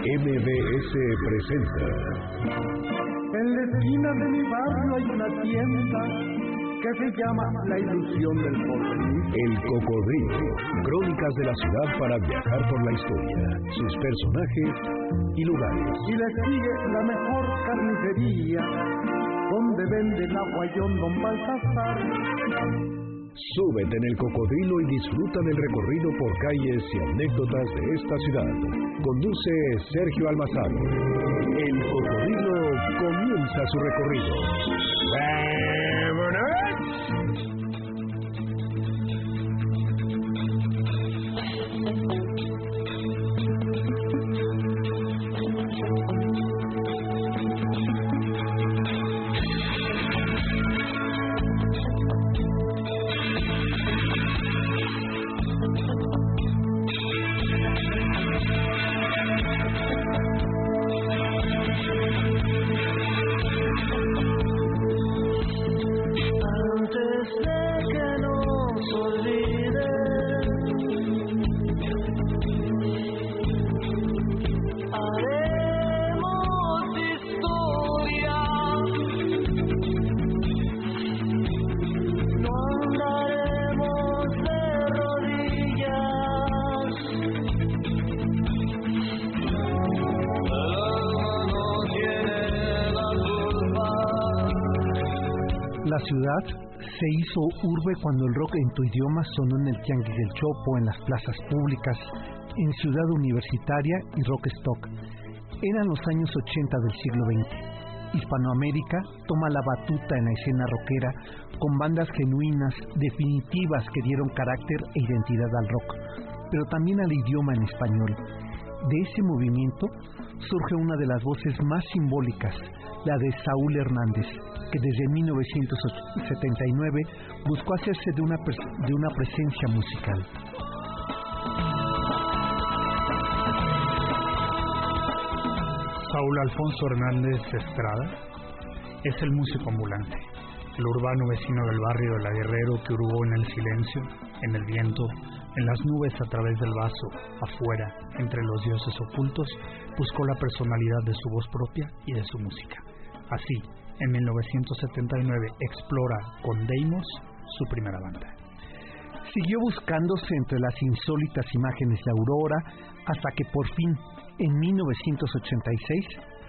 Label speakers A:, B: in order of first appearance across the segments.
A: MBS presenta.
B: En la esquina de mi barrio hay una tienda que se llama La Ilusión del Porvenir.
A: El Cocodrilo. Crónicas de la ciudad para viajar por la historia, sus personajes y lugares.
B: Y le sigue la mejor carnicería, donde vende el aguayón Don Baltasar.
A: Súbete en el cocodrilo y disfruta del recorrido por calles y anécdotas de esta ciudad. Conduce Sergio Almazán. El cocodrilo comienza su recorrido.
C: La ciudad se hizo urbe cuando el rock en tu idioma sonó en el Tianguis del Chopo, en las plazas públicas, en Ciudad Universitaria y Rock Stock. Eran los años 80 del siglo XX. Hispanoamérica toma la batuta en la escena rockera con bandas genuinas, definitivas que dieron carácter e identidad al rock, pero también al idioma en español. De ese movimiento surge una de las voces más simbólicas, la de Saúl Hernández, que desde 1979 buscó hacerse de una, de una presencia musical.
D: Saúl Alfonso Hernández Estrada es el músico ambulante, el urbano vecino del barrio de La Guerrero que hurgó en el silencio, en el viento, en las nubes a través del vaso, afuera, entre los dioses ocultos, buscó la personalidad de su voz propia y de su música. Así, en 1979 explora con Deimos su primera banda.
C: Siguió buscándose entre las insólitas imágenes de Aurora hasta que por fin, en 1986,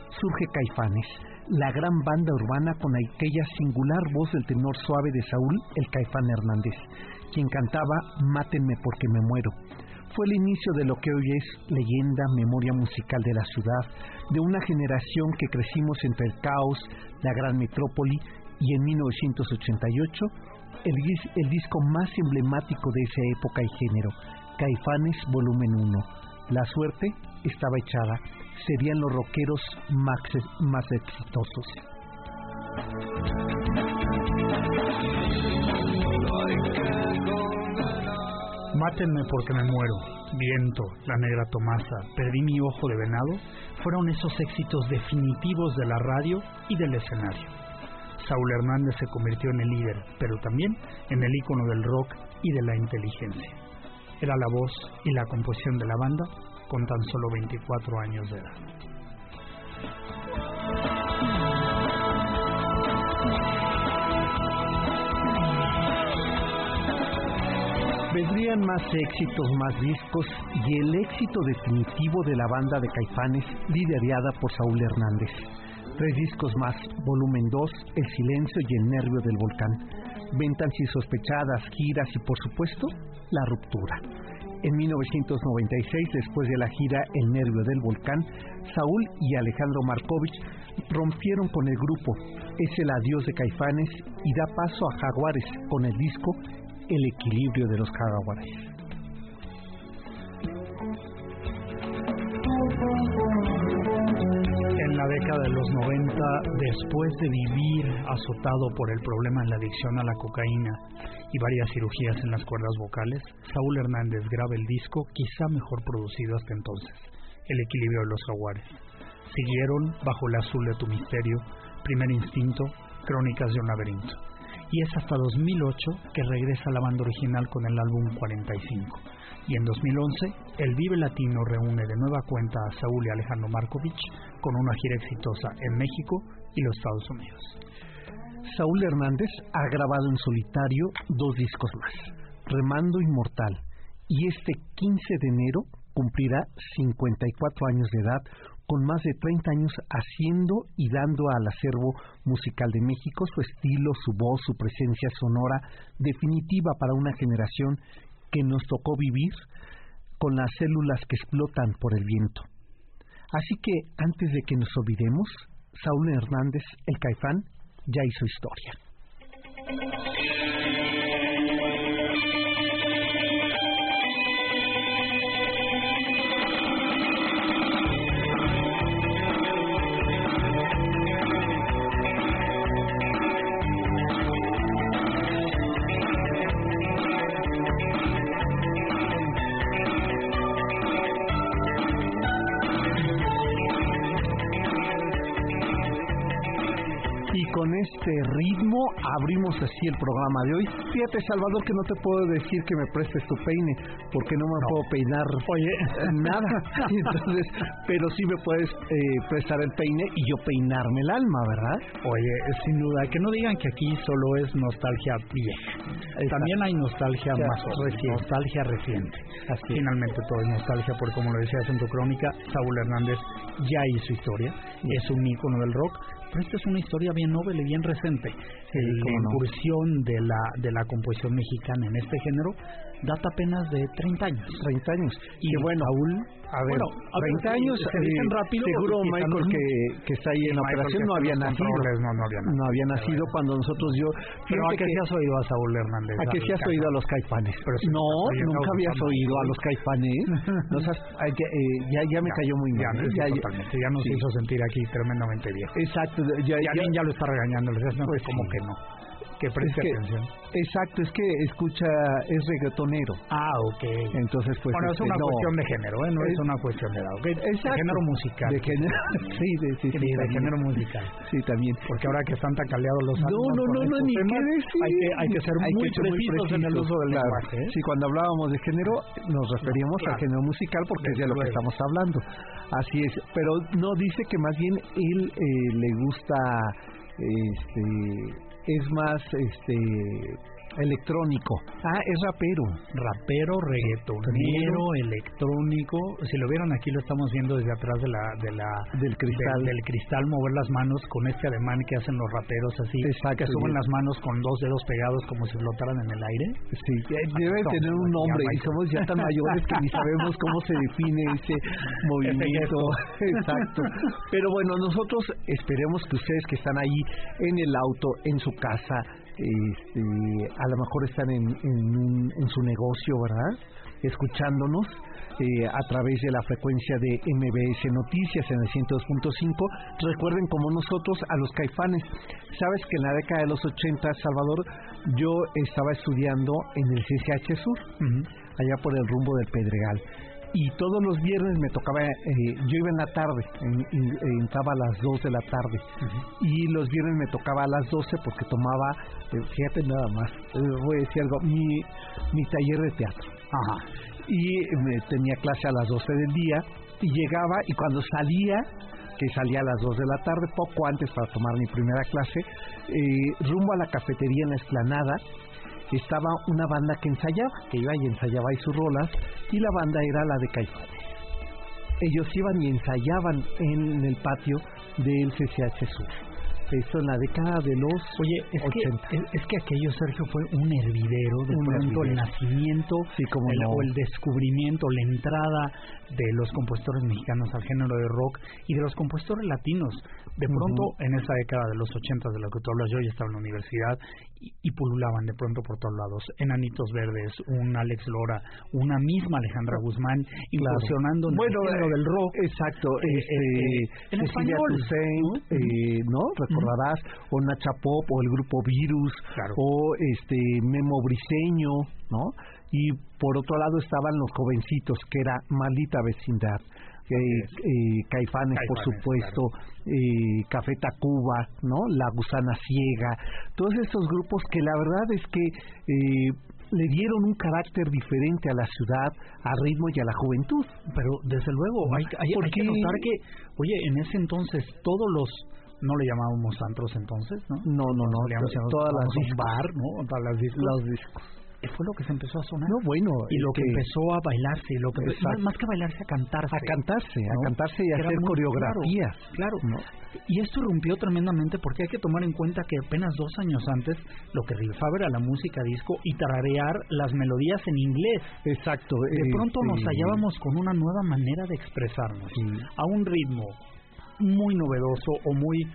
C: surge Caifanes, la gran banda urbana con aquella singular voz del tenor suave de Saúl, el Caifán Hernández, quien cantaba Mátenme porque me muero. Fue el inicio de lo que hoy es leyenda, memoria musical de la ciudad, de una generación que crecimos entre el caos, la gran metrópoli y en 1988 el, el disco más emblemático de esa época y género, Caifanes Volumen 1. La suerte estaba echada, serían los rockeros más, más exitosos.
D: Mátenme porque me muero, Viento, La Negra Tomasa, Perdí mi ojo de venado, fueron esos éxitos definitivos de la radio y del escenario. Saúl Hernández se convirtió en el líder, pero también en el ícono del rock y de la inteligencia. Era la voz y la composición de la banda con tan solo 24 años de edad.
C: Vendrían más éxitos, más discos y el éxito definitivo de la banda de Caifanes liderada por Saúl Hernández. Tres discos más, volumen 2, El silencio y El nervio del volcán. Ventas insospechadas, giras y por supuesto, la ruptura. En 1996, después de la gira El nervio del volcán, Saúl y Alejandro Markovich rompieron con el grupo. Es el adiós de Caifanes y da paso a Jaguares con el disco el equilibrio de los jaguares.
D: En la década de los 90, después de vivir azotado por el problema en la adicción a la cocaína y varias cirugías en las cuerdas vocales, Saúl Hernández graba el disco quizá mejor producido hasta entonces, El equilibrio de los jaguares. Siguieron Bajo el azul de tu misterio, Primer instinto, Crónicas de un laberinto y es hasta 2008 que regresa la banda original con el álbum 45. Y en 2011, el Vive Latino reúne de nueva cuenta a Saúl y Alejandro Markovich con una gira exitosa en México y los Estados Unidos.
C: Saúl Hernández ha grabado en solitario dos discos más, Remando Inmortal, y este 15 de enero cumplirá 54 años de edad con más de 30 años haciendo y dando al acervo musical de México su estilo, su voz, su presencia sonora definitiva para una generación que nos tocó vivir con las células que explotan por el viento. Así que antes de que nos olvidemos, Saúl Hernández, el Caifán, ya hizo historia. Este ritmo abrimos así el programa de hoy. Fíjate, Salvador, que no te puedo decir que me prestes tu peine, porque no me puedo peinar Oye. nada. Entonces, pero sí me puedes eh, prestar el peine y yo peinarme el alma, ¿verdad?
D: Oye, sin duda, que no digan que aquí solo es nostalgia vieja. También hay nostalgia más reciente. Nostalgia reciente. Así. Finalmente todo es nostalgia, porque como lo decías en tu crónica, Saúl Hernández ya hizo historia, es un ícono del rock, pero esta es una historia bien noble y bien reciente. la incursión de la, de la composición mexicana en este género data apenas de 30 años.
C: 30 años.
D: Y bueno, Saúl,
C: a ver, 30 años, se dicen eh, rápido. Seguro Michael que, que está ahí en la operación no había nacido.
D: No, no, había nacido.
C: No había nacido cuando nosotros yo...
D: Pero ¿a qué se has oído a Saúl Hernández?
C: ¿A qué se has oído a los caifanes? no, nunca habías oído a los caifanes. eh, ya, ya me cayó muy
D: mal. Ya, ya, totalmente, ya nos hizo sentir aquí tremendamente viejo.
C: Exacto.
D: Ya, ya, ya, lo está regañando. Pues como que no que preste atención.
C: Exacto, es que escucha, es reggaetonero.
D: Ah, ok.
C: Entonces, pues.
D: Bueno, es
C: este,
D: una cuestión de género, ¿eh? No es, una cuestión de edad, ¿ok?
C: Exacto.
D: De género musical.
C: De género, sí, de, sí, sí,
D: de género musical.
C: Sí, también.
D: Porque ahora que están tan caleados los
C: No, no, no, no, ni qué decir.
D: Hay que, hay que ser muy, precisos, en el uso del lenguaje. ¿eh?
C: Sí, cuando hablábamos de género, nos referíamos al género musical porque es de lo que estamos hablando. Así es. Pero no, dice que más bien él eh, le gusta. Este es más este electrónico. Ah, es rapero.
D: Rapero, reggaetonero, electrónico. Si lo vieron aquí lo estamos viendo desde atrás de la, de la
C: del cristal,
D: del cristal mover las manos con este ademán que hacen los raperos así, que suben las manos con dos dedos pegados como si flotaran en el aire.
C: Sí, debe tener un nombre y somos ya tan mayores que ni sabemos cómo se define ese movimiento. Exacto. Pero bueno, nosotros esperemos que ustedes que están ahí en el auto, en su casa, este, a lo mejor están en, en, su negocio, ¿verdad? Escuchándonos eh, a través de la frecuencia de MBS Noticias en el 102.5. Recuerden como nosotros a los caifanes. Sabes que en la década de los 80, Salvador, yo estaba estudiando en el CCH Sur, allá por el rumbo del Pedregal y todos los viernes me tocaba, eh, yo iba en la tarde, entraba a las 2 de la tarde, y los viernes me tocaba a las 12 porque tomaba, eh, fíjate nada más, eh, voy a decir algo, mi, mi taller de teatro. Ajá. Y tenía clase a las 12 del día, y llegaba, y cuando salía, que salía a las 2 de la tarde, poco antes para tomar mi primera clase, rumbo a la cafetería en la esplanada, estaba una banda que ensayaba, que iba y ensayaba ahí sus rolas, y la banda era la de Caifanes. Ellos iban y ensayaban en el patio del CCH Sur esto en la década de los
D: Oye, es
C: 80.
D: Que, es, que aquello, Sergio, fue un hervidero, de pronto el nacimiento,
C: sí, como
D: el, o el descubrimiento, la entrada de los compositores mexicanos al género de rock y de los compositores latinos. De pronto, en esa década de los 80 de lo que tú hablas, yo ya estaba en la universidad y, pululaban de pronto por todos lados. Enanitos Verdes, un Alex Lora, una misma Alejandra Guzmán, incursionando en
C: bueno,
D: el género del rock.
C: Exacto. Eh, este,
D: en español.
C: ¿no? recordarás, o Nacha Pop, o el grupo Virus, o este Memo Briseño, ¿no? Y por otro lado estaban los jovencitos, que era Maldita Vecindad, eh, eh, Caifanes, por supuesto, eh, Café Tacuba, ¿no? La Gusana Ciega, todos estos grupos que la verdad es que le dieron un carácter diferente a la ciudad, al ritmo y a la juventud.
D: Pero desde luego, hay, hay, hay que notar que, oye, en ese entonces todos los no le llamábamos antros entonces, ¿no?
C: No, no, no.
D: todas las bar, ¿no?
C: Todas las discos.
D: Los discos fue lo que se empezó a sonar.
C: No, bueno.
D: Y lo que, empezó a bailarse, lo que más, que bailarse, a cantarse.
C: A cantarse, a cantarse y a hacer coreografías.
D: Claro. Y esto rompió tremendamente porque hay que tomar en cuenta que apenas dos años antes lo que rifaba era la música disco y tararear las melodías en inglés.
C: Exacto.
D: De pronto nos hallábamos con una nueva manera de expresarnos, a un ritmo muy novedoso o muy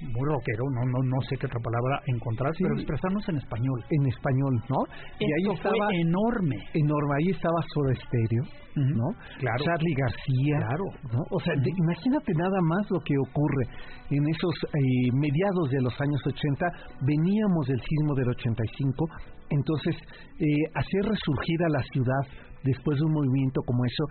D: muy rockero, no no no sé qué otra palabra encontrar, pero expresarnos en español.
C: En español, ¿no?
D: y ahí estaba enorme.
C: Enorme, ahí estaba Soda Stereo, ¿no?
D: Claro.
C: Charlie García,
D: claro.
C: ¿no? O sea, imagínate nada más lo que ocurre en esos eh, mediados de los años 80, veníamos del sismo del 85, entonces eh, hacer resurgir a la ciudad después de un movimiento como eso,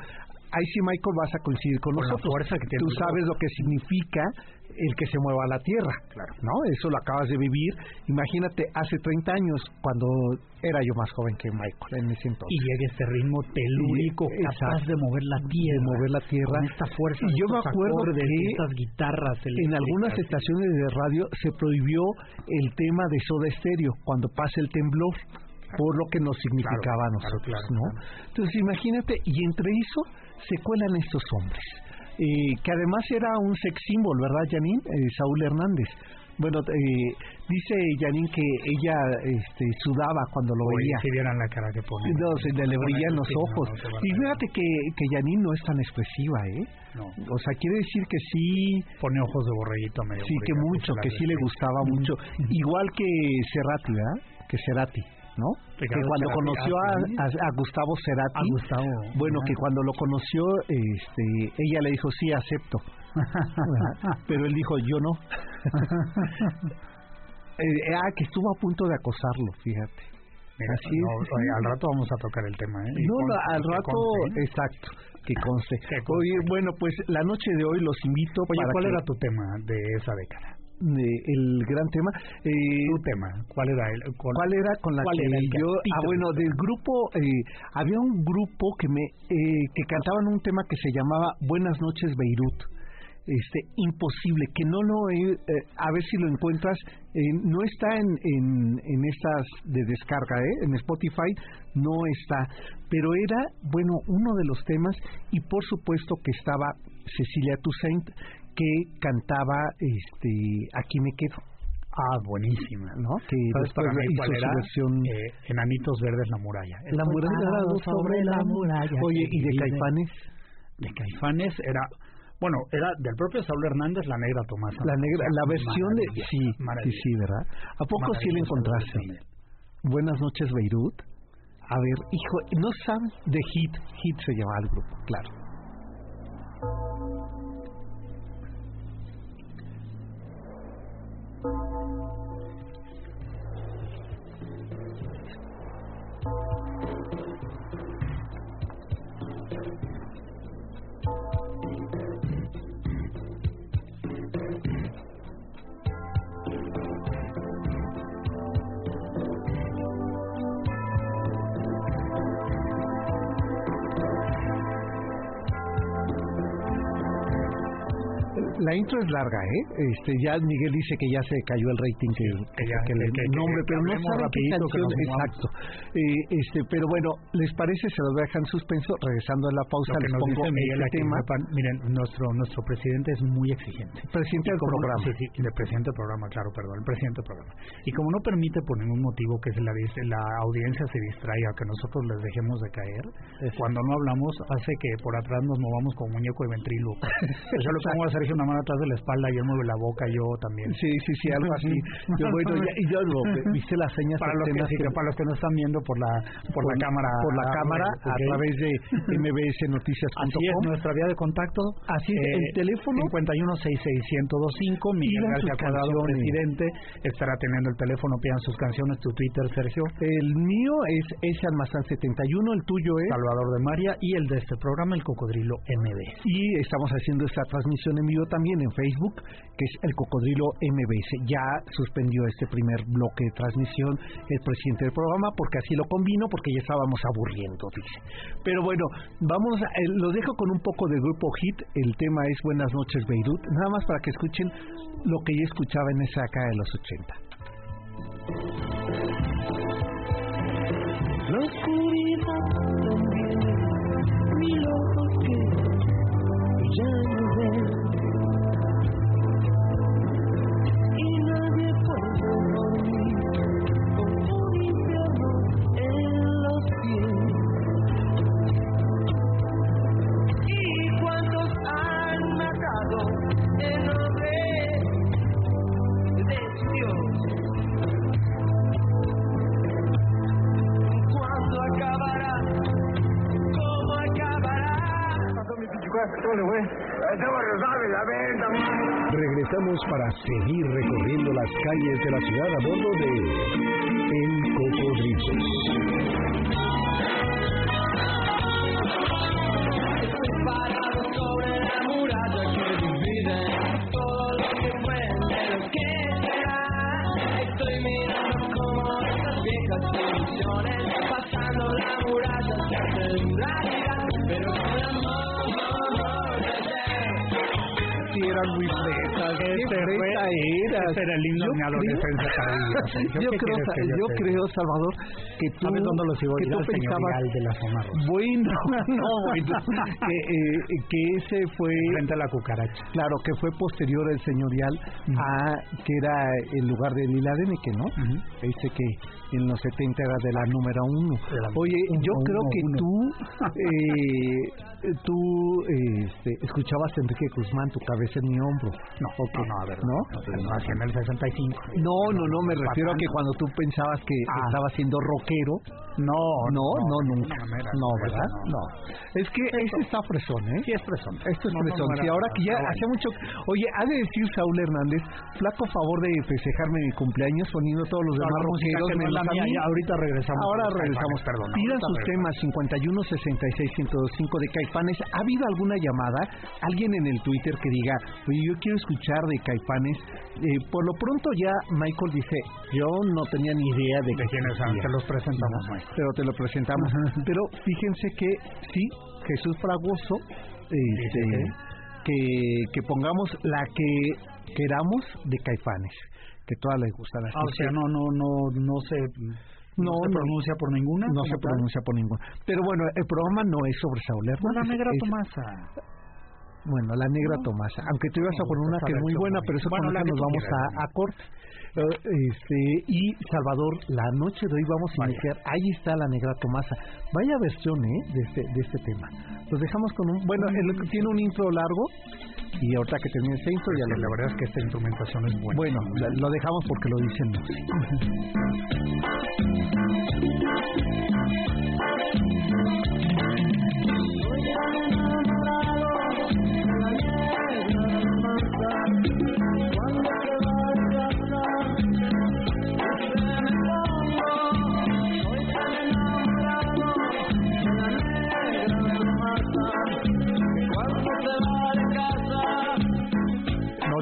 C: ahí sí Michael vas a coincidir con, nosotros.
D: fuerza que
C: Tú sabes lo que significa el que se mueva la tierra,
D: claro.
C: ¿no? Eso lo acabas de vivir. Imagínate, hace 30 años, cuando era yo más joven que Michael en ese entonces.
D: Y llega este ritmo telúrico, capaz de mover la tierra.
C: De mover la tierra.
D: Con esta fuerza.
C: Y yo me acuerdo de
D: estas guitarras.
C: En algunas estaciones de radio se prohibió el tema de soda estéreo cuando pasa el temblor por lo que nos significaba a nosotros, ¿no? Entonces imagínate, y entre eso se cuelan estos hombres eh, que además era un sex symbol, ¿verdad, Janine? Eh, Saúl Hernández. Bueno, eh, dice Janine que ella este, sudaba cuando lo veía.
D: Si vieran la cara que pone.
C: No, se le, brillan los ojos. y fíjate que, que Janine no es tan expresiva, ¿eh?
D: No.
C: O sea, quiere decir que sí...
D: Pone ojos de borreguito medio.
C: Sí, que mucho, que sí le gustaba mucho. Igual que Cerati, ¿verdad? Que Cerati. ¿No? que cuando conoció a, a, Gustavo Cerati, bueno, que cuando lo conoció, este, ella le dijo sí acepto, pero él dijo yo no. eh, ah, que estuvo a punto de acosarlo, fíjate.
D: Así al rato vamos a tocar el tema, ¿eh?
C: No, al rato, exacto, que conste. Oye, bueno, pues la noche de hoy los invito
D: Oye, ¿cuál era tu tema de esa década?
C: El gran tema.
D: Eh, ¿Tu tema? ¿Cuál era? El,
C: ¿Cuál era con la que yo... Ah, bueno, del grupo, eh, había un grupo que me eh, que cantaban un tema que se llamaba Buenas noches Beirut. Este, imposible, que no lo eh, a ver si lo encuentras, no está en, en, en estas de descarga, ¿eh? en Spotify no está, pero era, bueno, uno de los temas y por supuesto que estaba Cecilia Toussaint, que cantaba este Aquí me quedo.
D: Ah, buenísima,
C: ¿no? Que
D: después hizo su versión eh, Enanitos Verdes la muralla.
C: La muralla sobre la muralla.
D: Oye, ¿y de Caifanes? De Caifanes era bueno, era del propio Saúl Hernández, La Negra Tomás.
C: La negra, la versión de... Sí, sí, sí, ¿verdad? ¿A poco sí le encontraste? Buenas noches, Beirut. A ver, hijo, no sabes de Hit, Hit se llama el grupo, claro. La intro es larga, ¿eh? Este, ya Miguel dice que ya se cayó el rating que,
D: que, ya, que, que,
C: nombre, pero no sabe qué canción exacto. Eh, este, pero bueno, ¿les parece? Se lo dejan suspenso. Regresando a la pausa, les pongo Miguel este tema.
D: miren, nuestro nuestro presidente es muy exigente.
C: Presidente del programa.
D: Sí, sí, el presidente del programa, claro, perdón, el presidente del programa. Y como no permite por ningún motivo que la, la audiencia se distraiga, que nosotros les dejemos de caer, cuando no hablamos hace que por atrás nos movamos como muñeco de ventrilo. yo le pongo a Sergio una mano atrás de la espalda y él mueve la boca, yo también.
C: Sí, sí, sí, algo así. yo, bueno, ya, y yo lo, viste las señas
D: para los que, que, para los que no están viendo por la por, la cámara
C: por la cámara a través de mbsnoticias.com.
D: Nuestra vía de contacto.
C: Así es, el eh, teléfono
D: 5166125, Miguel García Cuadrado, presidente, estará teniendo el teléfono, pidan sus canciones, tu Twitter, Sergio.
C: El mío es ese almazán 71, el tuyo es
D: Salvador de María y el de este programa, el Cocodrilo MB.
C: Y estamos haciendo esta transmisión en vivo también en Facebook, que es el Cocodrilo MBS. Ya suspendió este primer bloque de transmisión el presidente del programa porque así lo combino, porque ya estábamos aburriendo, dice. Pero bueno, vamos, a, eh, lo dejo con un poco de grupo hit. El tema es Buenas noches Beirut, nada más para que escuchen lo que ya escuchaba en esa acá de los 80.
E: La oscuridad también, mi ojos que ya no.
A: Para seguir recorriendo las calles de la ciudad a bordo de
C: Yo
D: de
C: creo-. Yo
D: ¿Qué
C: creo,
D: quieres que yo
C: yo
D: te
C: creo, Salvador, que tú,
D: ¿Sabes dónde
C: que tú pensabas,
D: de la zona rosa.
C: bueno, no, bueno, que, eh, que ese fue,
D: Frente a la cucaracha.
C: claro, que fue posterior el señorial a que era el lugar de Lila que ¿no? Ese que en los 70 era de la número uno.
D: La
C: Oye,
D: uno,
C: yo creo que
D: uno.
C: tú, eh, tú este, escuchabas a Enrique Guzmán, tu cabeza en mi hombro.
D: No, no, no, a ver.
C: ¿No?
D: No, nací en el 65.
C: No, no, no, me refiero a que cuando tú pensabas que
D: Ah.
C: estaba siendo rockero,
D: No,
C: no, no, nunca. No, ¿verdad? No. Es que ese está fresón, ¿eh?
D: Sí, es fresón.
C: Esto es fresón.
D: era-
C: ahora que ya hace mucho... Oye, ha de decir Saúl Hernández, flaco favor de festejarme mi cumpleaños poniendo todos los demás rockeros
D: es la mía, ahorita regresamos.
C: Ahora regresamos,
D: perdón.
C: Pidan sus temas 51 66 1025 de Caifanes. ¿Ha habido alguna llamada? Alguien en el Twitter que diga, oye, yo quiero escuchar de Caifanes. Eh, por lo pronto ya Michael dice, yo no tenía ni idea de,
D: ¿De
C: que
D: quiénes son?
C: existía".
D: Te los presentamos,
C: No. Pero te lo presentamos. pero fíjense que sí, Jesús Fragoso, este,
D: Dice
C: que, que pongamos la que queramos de Caifanes. Que todas les gustan así.
D: Ah, o sea, no, no, no, no se,
C: No,
D: no se
C: no.
D: pronuncia por ninguna.
C: No se pronuncia por ninguna. Pero bueno, el programa no es sobre Saúl
D: Por la negra
C: es-
D: Tomasa.
C: Bueno, la negra Tomasa. Aunque tú ibas a poner una que es muy buena, pero eso
D: Bueno,
C: con
D: la
C: esa
D: que
C: nos vamos a, a corte. Eh, Este, y Salvador, la noche de hoy vamos a
D: Vaya.
C: iniciar. Ahí está la negra Tomasa. Vaya versión, ¿eh? De este, de este tema. Los dejamos con un. Bueno, él tiene un intro largo. Y ahorita que termine ese intro, ya
D: Sí,
C: lo
D: la verdad es que esta instrumentación es buena.
C: Bueno, la- lo dejamos porque lo dicen.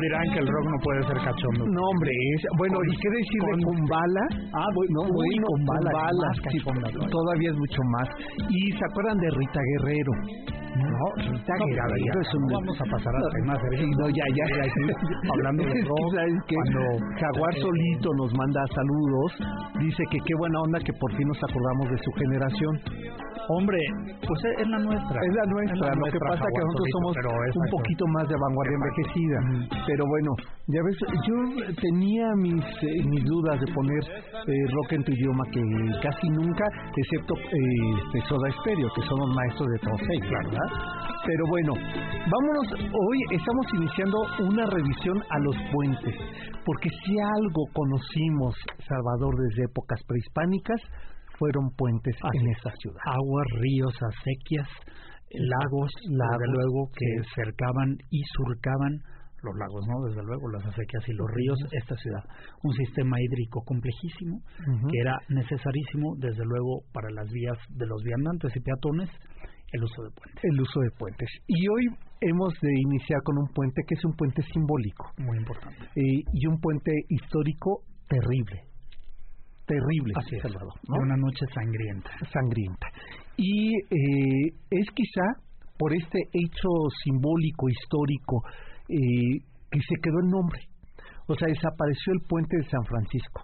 D: Dirán que el rock no puede ser cachondo.
C: No, hombre, es, bueno, ¿y qué decir de Kumbala?
D: Ah, bueno,
C: No, bueno,
D: Kumbala,
C: Kumbala, sí,
D: todavía.
C: es mucho más. ¿Y se acuerdan de Rita Guerrero? No, Rita
D: No, ya,
C: Guerrero
D: ya,
C: es un...
D: no vamos a pasar a temas,
C: no, ya, ya.
D: Ya, aquí, hablando de
C: Es que,
D: rock,
C: ¿sabes qué?
D: cuando-
C: Jaguar solito nos manda saludos, dice que qué buena onda que por fin nos acordamos de su generación.
D: Hombre, pues es es la nuestra.
C: Es la nuestra, lo que
D: nuestra,
C: pasa que
D: Jaguar
C: nosotros
D: solito,
C: somos un poquito más de vanguardia envejecida. Pero bueno, ya ves, yo tenía mis eh, mis dudas de poner eh, rock en tu idioma que casi nunca, excepto eh, Soda Stereo, que son los maestros de todos ellos, ¿verdad? Pero bueno, vámonos, hoy estamos iniciando una revisión a los puentes, porque si algo conocimos, Salvador, desde épocas prehispánicas, fueron puentes
D: Así
C: en
D: es.
C: esta ciudad.
D: Aguas, ríos, acequias, lagos,
C: Lagos,
D: luego que
C: sí.
D: cercaban y surcaban los lagos, ¿no? Desde luego las acequias y los ríos, esta ciudad. Un sistema hídrico complejísimo que era necesarísimo, desde luego, para las vías de los viandantes y peatones, el uso de puentes.
C: el uso de puentes. Y hoy hemos de iniciar con un puente que es un puente simbólico.
D: Muy importante.
C: Eh, y un puente histórico terrible. Terrible,
D: Así es.
C: Salvador.
D: Una noche sangrienta.
C: Sangrienta. Y eh, es quizá por este hecho simbólico, histórico, eh, que se quedó el nombre. O sea, desapareció el puente de San Francisco,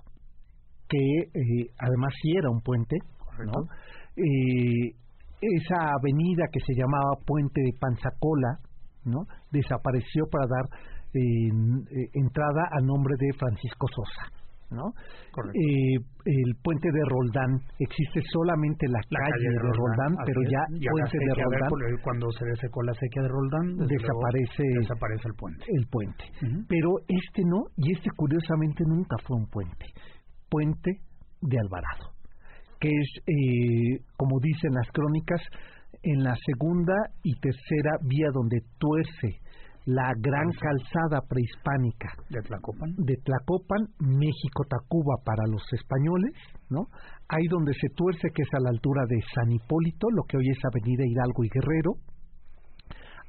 C: que eh, además sí era un puente, ¿no? Eh, esa avenida que se llamaba Puente de Panzacola, ¿no? Desapareció para dar eh, eh, entrada al nombre de Francisco Sosa, ¿no?
D: Correcto.
C: Eh, el puente de Roldán existe solamente la,
D: La
C: calle, de Roldán, pero
D: es.
C: ya
D: Y
C: puente de Roldán
D: cuando se desecó la sequía de Roldán, luego,
C: desaparece
D: desaparece el puente.
C: el puente. Pero este no, y este curiosamente nunca fue un puente. Puente de Alvarado, que es, eh, como dicen las crónicas, en la segunda y tercera vía donde tuerce la gran calzada prehispánica
D: De Tlacopan.
C: de Tlacopan, México, Tacuba para los españoles, ¿no? Ahí donde se tuerce, que es a la altura de San Hipólito, lo que hoy es Avenida Hidalgo y Guerrero,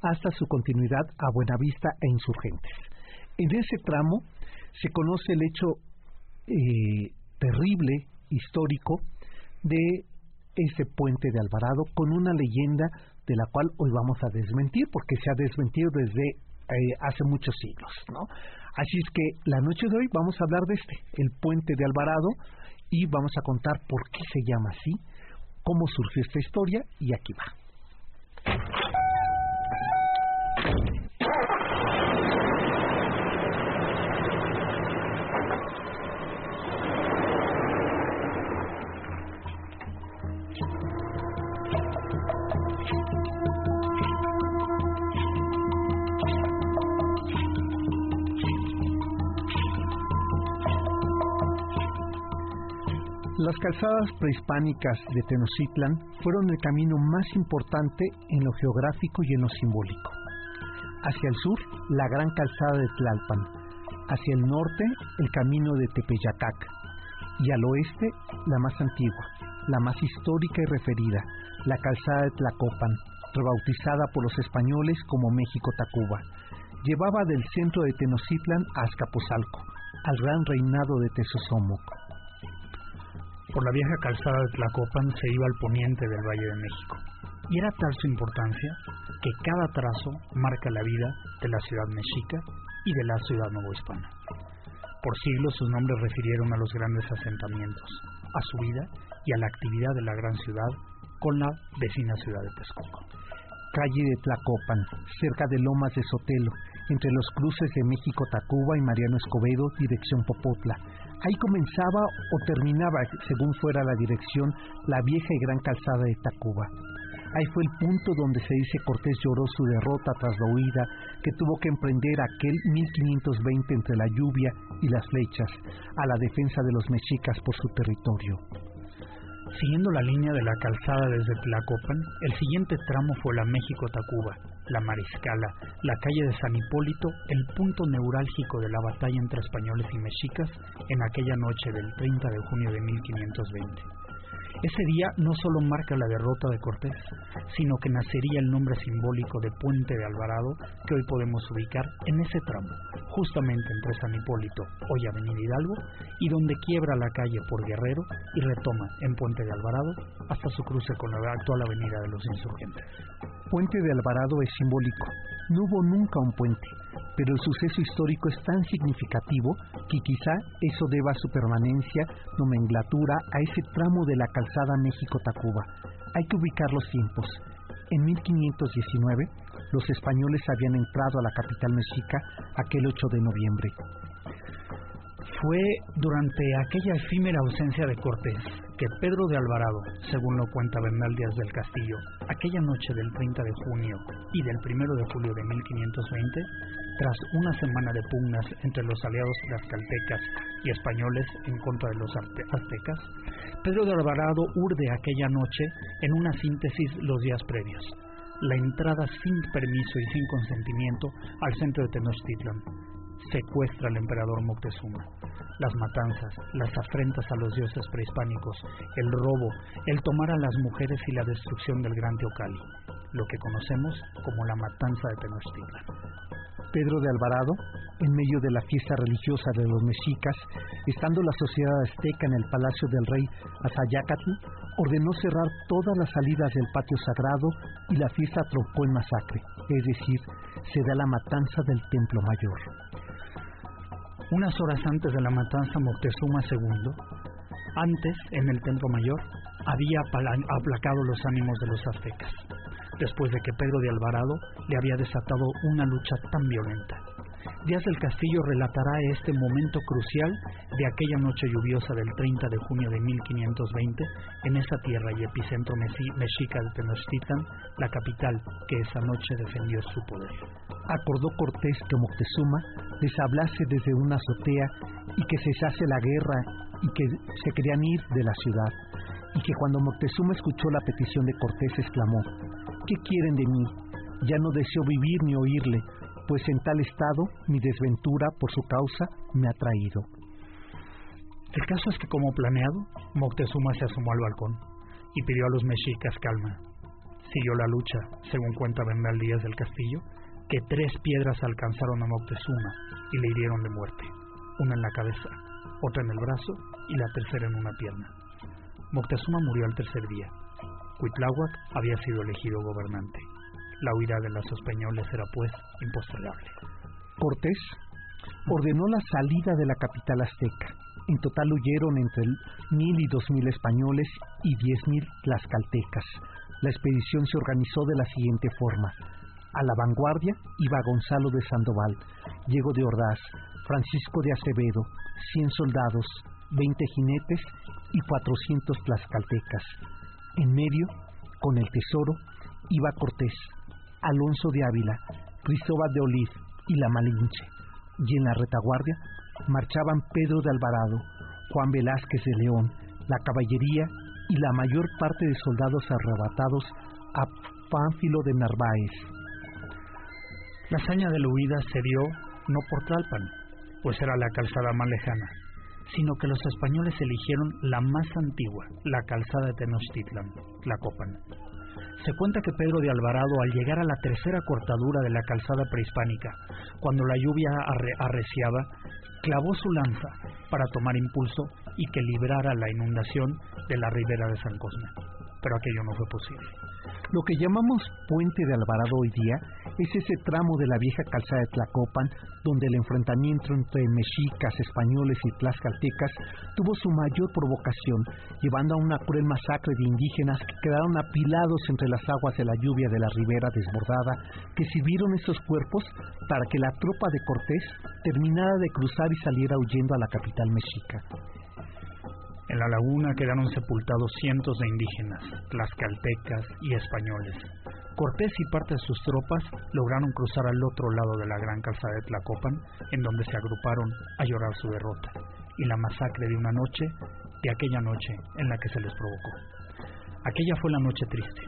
C: hasta su continuidad a Buenavista e Insurgentes. En ese tramo se conoce el hecho eh, terrible, histórico, de ese puente de Alvarado con una leyenda de la cual hoy vamos a desmentir, porque se ha desmentido desde eh, hace muchos siglos, ¿no? Así es que la noche de hoy vamos a hablar de este, el puente de Alvarado, y vamos a contar por qué se llama así, cómo surgió esta historia, y aquí va. Calzadas prehispánicas de Tenochtitlan fueron el camino más importante en lo geográfico y en lo simbólico. Hacia el sur, la gran calzada de Tlalpan, hacia el norte, el camino de Tepeyacac, y al oeste, la más antigua, la más histórica y referida, la calzada de Tlacopan, rebautizada por los españoles como México-Tacuba. Llevaba del centro de Tenochtitlan a Azcapotzalco, al gran reinado de Tezosomoc.
D: Por la vieja calzada de Tlacopan se iba al poniente del Valle de México. Y era tal su importancia que cada trazo marca la vida de la ciudad mexica y de la ciudad novohispana. Por siglos sus nombres refirieron a los grandes asentamientos, a su vida y a la actividad de la gran ciudad con la vecina ciudad de Texcoco.
C: calle de Tlacopan, cerca de Lomas de Sotelo, entre los cruces de México Tacuba y Mariano Escobedo, dirección Popotla. Ahí comenzaba o terminaba, según fuera la dirección, la vieja y gran calzada de Tacuba. Ahí fue el punto donde se dice Cortés lloró su derrota tras la huida que tuvo que emprender aquel 1520 entre la lluvia y las flechas a la defensa de los mexicas por su territorio.
D: Siguiendo la línea de la calzada desde Tlacopan, el siguiente tramo fue la México-Tacuba, la Mariscala, la calle de San Hipólito, el punto neurálgico de la batalla entre españoles y mexicas en aquella noche del 30 de junio de 1520. Ese día no solo marca la derrota de Cortés, sino que nacería el nombre simbólico de Puente de Alvarado que hoy podemos ubicar en ese tramo, justamente entre San Hipólito, hoy Avenida Hidalgo, y donde quiebra la calle por Guerrero y retoma en Puente de Alvarado hasta su cruce con la actual Avenida de los Insurgentes.
C: Puente de Alvarado es simbólico. No hubo nunca un puente, pero el suceso histórico es tan significativo que quizá eso deba su permanencia, nomenclatura, a ese tramo de la calzada México-Tacuba. Hay que ubicar los tiempos. En 1519, los españoles habían entrado a la capital mexica aquel 8 de noviembre.
D: Fue durante aquella efímera ausencia de Cortés que Pedro de Alvarado, según lo cuenta Bernal Díaz del Castillo, aquella noche del 30 de junio y del 1 de julio de 1520, tras una semana de pugnas entre los aliados tlaxcaltecas y españoles en contra de los azte- aztecas, Pedro de Alvarado urde aquella noche en una síntesis los días previos. La entrada sin permiso y sin consentimiento al centro de Tenochtitlan, secuestra al emperador Moctezuma. Las matanzas, las afrentas a los dioses prehispánicos, el robo, el tomar a las mujeres y la destrucción del gran Teocalli. lo que conocemos como la matanza de Tenochtitlan.
C: Pedro de Alvarado, en medio de la fiesta religiosa de los mexicas, estando la sociedad azteca en el palacio del rey Azayacatl, ordenó cerrar todas las salidas del patio sagrado y la fiesta troncó en masacre, es decir, se da la matanza del templo mayor.
D: Unas horas antes de la matanza Moctezuma II, antes, en el templo mayor, había aplacado los ánimos de los aztecas después de que Pedro de Alvarado le había desatado una lucha tan violenta. Díaz del Castillo relatará este momento crucial de aquella noche lluviosa del 30 de junio de 1520 en esa tierra y epicentro mexica de Tenochtitlan, la capital que esa noche defendió su poder.
C: Acordó Cortés que Moctezuma les hablase desde una azotea y que cesase la guerra y que se querían ir de la ciudad, y que cuando Moctezuma escuchó la petición de Cortés exclamó, ¿Qué quieren de mí? Ya no deseo vivir ni oírle, pues en tal estado mi desventura por su causa me ha traído.
D: El caso es que como planeado, Moctezuma se asomó al balcón y pidió a los mexicas calma. Siguió la lucha, según cuenta Bernal Díaz del Castillo, que tres piedras alcanzaron a Moctezuma y le hirieron de muerte, una en la cabeza, otra en el brazo y la tercera en una pierna. Moctezuma murió al tercer día, Cuitláhuac había sido elegido gobernante. La huida de los españoles era pues impostergable.
C: Cortés ordenó la salida de la capital azteca. En total huyeron entre mil y dos mil españoles y diez mil tlaxcaltecas. La expedición se organizó de la siguiente forma. A la vanguardia iba Gonzalo de Sandoval, Diego de Ordaz, Francisco de Acevedo, cien soldados, veinte jinetes y cuatrocientos tlaxcaltecas. En medio, con el tesoro, iba Cortés, Alonso de Ávila, Cristóbal de Oliv y la Malinche. Y en la retaguardia marchaban Pedro de Alvarado, Juan Velázquez de León, la caballería y la mayor parte de soldados arrebatados a Pánfilo de Narváez.
D: La hazaña de la huida se dio no por Tlalpan, pues era la calzada más lejana, sino que los españoles eligieron la más antigua, la calzada de Tenochtitlan, la Copan. Se cuenta que Pedro de Alvarado, al llegar a la tercera cortadura de la calzada prehispánica, cuando la lluvia arreciaba, clavó su lanza para tomar impulso y que librara la inundación de la ribera de San Cosme. Pero aquello no fue posible.
C: Lo que llamamos Puente de Alvarado hoy día es ese tramo de la vieja calzada de Tlacopan donde el enfrentamiento entre mexicas, españoles y tlaxcaltecas tuvo su mayor provocación, llevando a una cruel masacre de indígenas que quedaron apilados entre las aguas de la lluvia de la ribera desbordada, que sirvieron esos cuerpos para que la tropa de Cortés terminara de cruzar y saliera huyendo a la capital mexica.
D: En la laguna quedaron sepultados cientos de indígenas, tlaxcaltecas y españoles. Cortés y parte de sus tropas lograron cruzar al otro lado de la gran calzada de Tlacopan, en donde se agruparon a llorar su derrota y la masacre de una noche, de aquella noche en la que se les provocó. Aquella fue la noche triste.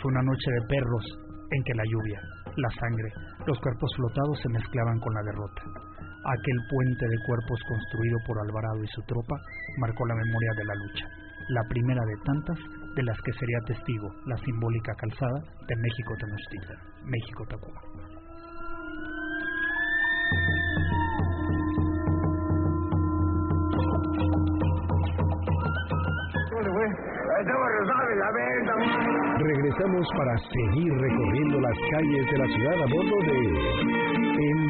D: Fue una noche de perros en que la lluvia, la sangre, los cuerpos flotados se mezclaban con la derrota. Aquel puente de cuerpos construido por Alvarado y su tropa marcó la memoria de la lucha, la primera de tantas de las que sería testigo la simbólica calzada de México Tenochtitlan, México Tacuba.
A: Regresamos para seguir recorriendo las calles de la ciudad a bordo de El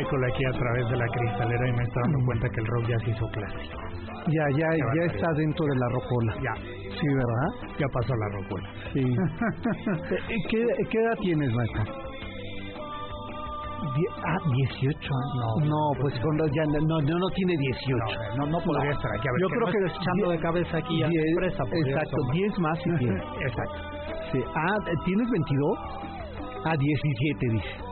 D: Michael aquí a través de la cristalera y me está dando cuenta que el rock ya se hizo clásico.
C: Ya, ya, ya está dentro de la rocola.
D: Ya.
C: Sí, ¿verdad?
D: Ya pasó la rocola.
C: Sí. ¿Qué, ¿Qué edad tienes, Michael? Die- ah, 18
D: No,
C: No, pues con los ya no, no, no tiene 18.
D: No, no, no podría estar aquí. A ver,
C: Yo
D: que
C: creo
D: no
C: que
D: echando de cabeza aquí a la
C: diez-
D: empresa,
C: Exacto,
D: eso, ¿no?
C: 10 más si tiene.
D: Exacto.
C: Sí. Ah, ¿tienes 22? Ah, 17 dice.